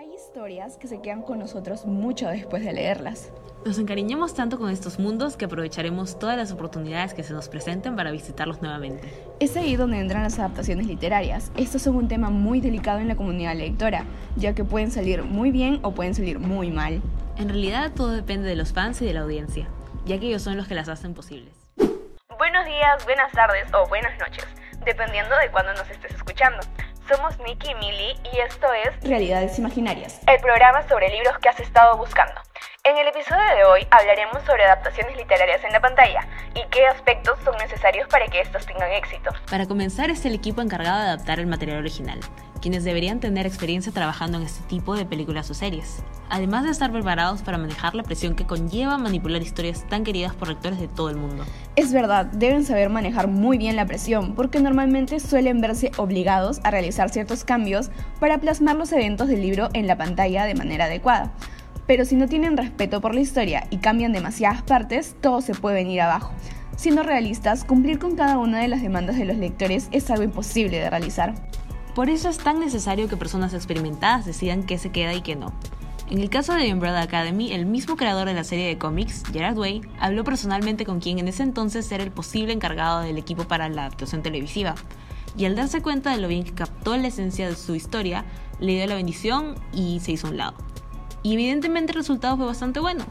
Hay historias que se quedan con nosotros mucho después de leerlas. Nos encariñamos tanto con estos mundos que aprovecharemos todas las oportunidades que se nos presenten para visitarlos nuevamente. Es ahí donde entran las adaptaciones literarias. Estos son un tema muy delicado en la comunidad lectora, ya que pueden salir muy bien o pueden salir muy mal. En realidad todo depende de los fans y de la audiencia, ya que ellos son los que las hacen posibles. Buenos días, buenas tardes o buenas noches, dependiendo de cuándo nos estés escuchando. Somos Nicky y Millie y esto es Realidades Imaginarias. el programa sobre libros que has estado buscando. En el episodio de hoy hablaremos sobre adaptaciones literarias en la pantalla y qué aspectos son necesarios para que estos tengan éxito. Para comenzar es el equipo encargado de adaptar el material original, quienes deberían tener experiencia trabajando en este tipo de películas o series, además de estar preparados para manejar la presión que conlleva manipular historias tan queridas por lectores de todo el mundo. Es verdad, deben saber manejar muy bien la presión, porque normalmente suelen verse obligados a realizar ciertos cambios para plasmar los eventos del libro en la pantalla de manera adecuada. Pero si no tienen respeto por la historia y cambian demasiadas partes, todo se puede venir abajo. Siendo realistas, cumplir con cada una de las demandas de los lectores es algo imposible de realizar. Por eso es tan necesario que personas experimentadas decidan qué se queda y qué no. En el caso de Umbrella Academy, el mismo creador de la serie de cómics, Gerard Way, habló personalmente con quien en ese entonces era el posible encargado del equipo para la adaptación televisiva. Y al darse cuenta de lo bien que captó la esencia de su historia, le dio la bendición y se hizo a un lado. Y evidentemente el resultado fue bastante bueno.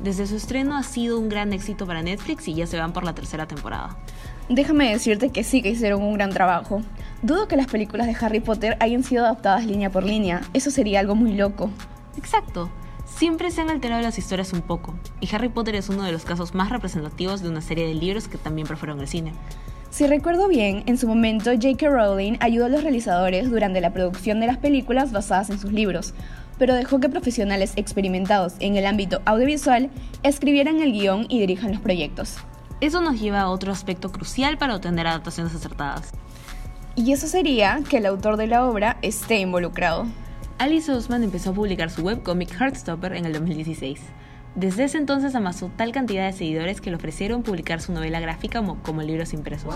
Desde su estreno ha sido un gran éxito para Netflix y ya se van por la tercera temporada. Déjame decirte que sí que hicieron un gran trabajo. Dudo que las películas de Harry Potter hayan sido adaptadas línea por línea, eso sería algo muy loco. Exacto. Siempre se han alterado las historias un poco, y Harry Potter es uno de los casos más representativos de una serie de libros que también prefieren el cine. Si recuerdo bien, en su momento J.K. Rowling ayudó a los realizadores durante la producción de las películas basadas en sus libros, pero dejó que profesionales experimentados en el ámbito audiovisual escribieran el guion y dirijan los proyectos. Eso nos lleva a otro aspecto crucial para obtener adaptaciones acertadas. Y eso sería que el autor de la obra esté involucrado. Alice Oseman empezó a publicar su webcomic Heartstopper en el 2016. Desde ese entonces amasó tal cantidad de seguidores que le ofrecieron publicar su novela gráfica como, como libros impresos.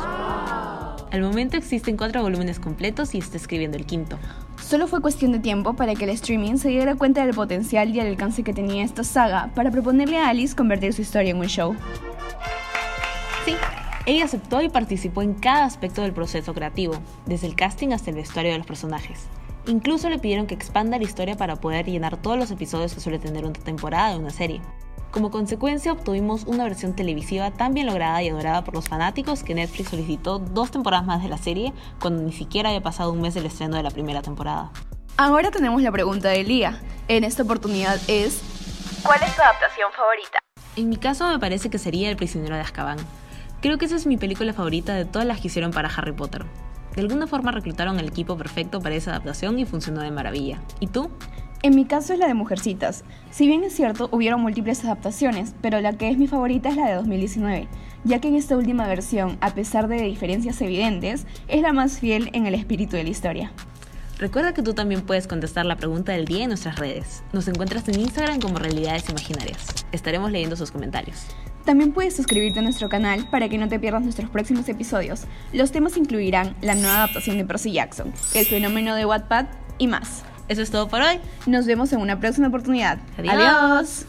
Al momento existen cuatro volúmenes completos y está escribiendo el quinto. Solo fue cuestión de tiempo para que el streaming se diera cuenta del potencial y el alcance que tenía esta saga para proponerle a Alice convertir su historia en un show. Sí, ella aceptó y participó en cada aspecto del proceso creativo, desde el casting hasta el vestuario de los personajes. Incluso le pidieron que expanda la historia para poder llenar todos los episodios que suele tener una temporada de una serie. Como consecuencia obtuvimos una versión televisiva tan bien lograda y adorada por los fanáticos que Netflix solicitó dos temporadas más de la serie cuando ni siquiera había pasado un mes del estreno de la primera temporada. Ahora tenemos la pregunta de Lía. En esta oportunidad es... ¿Cuál es tu adaptación favorita? En mi caso me parece que sería El prisionero de Azkaban. Creo que esa es mi película favorita de todas las que hicieron para Harry Potter. De alguna forma reclutaron el equipo perfecto para esa adaptación y funcionó de maravilla. ¿Y tú? En mi caso es la de Mujercitas. Si bien es cierto, hubieron múltiples adaptaciones, pero la que es mi favorita es la de 2019, ya que en esta última versión, a pesar de diferencias evidentes, es la más fiel en el espíritu de la historia. Recuerda que tú también puedes contestar la pregunta del día en nuestras redes. Nos encuentras en Instagram como Realidades Imaginarias. Estaremos leyendo sus comentarios. También puedes suscribirte a nuestro canal para que no te pierdas nuestros próximos episodios. Los temas incluirán la nueva adaptación de Percy Jackson, el fenómeno de Wattpad y más. Eso es todo por hoy. Nos vemos en una próxima oportunidad. Adiós.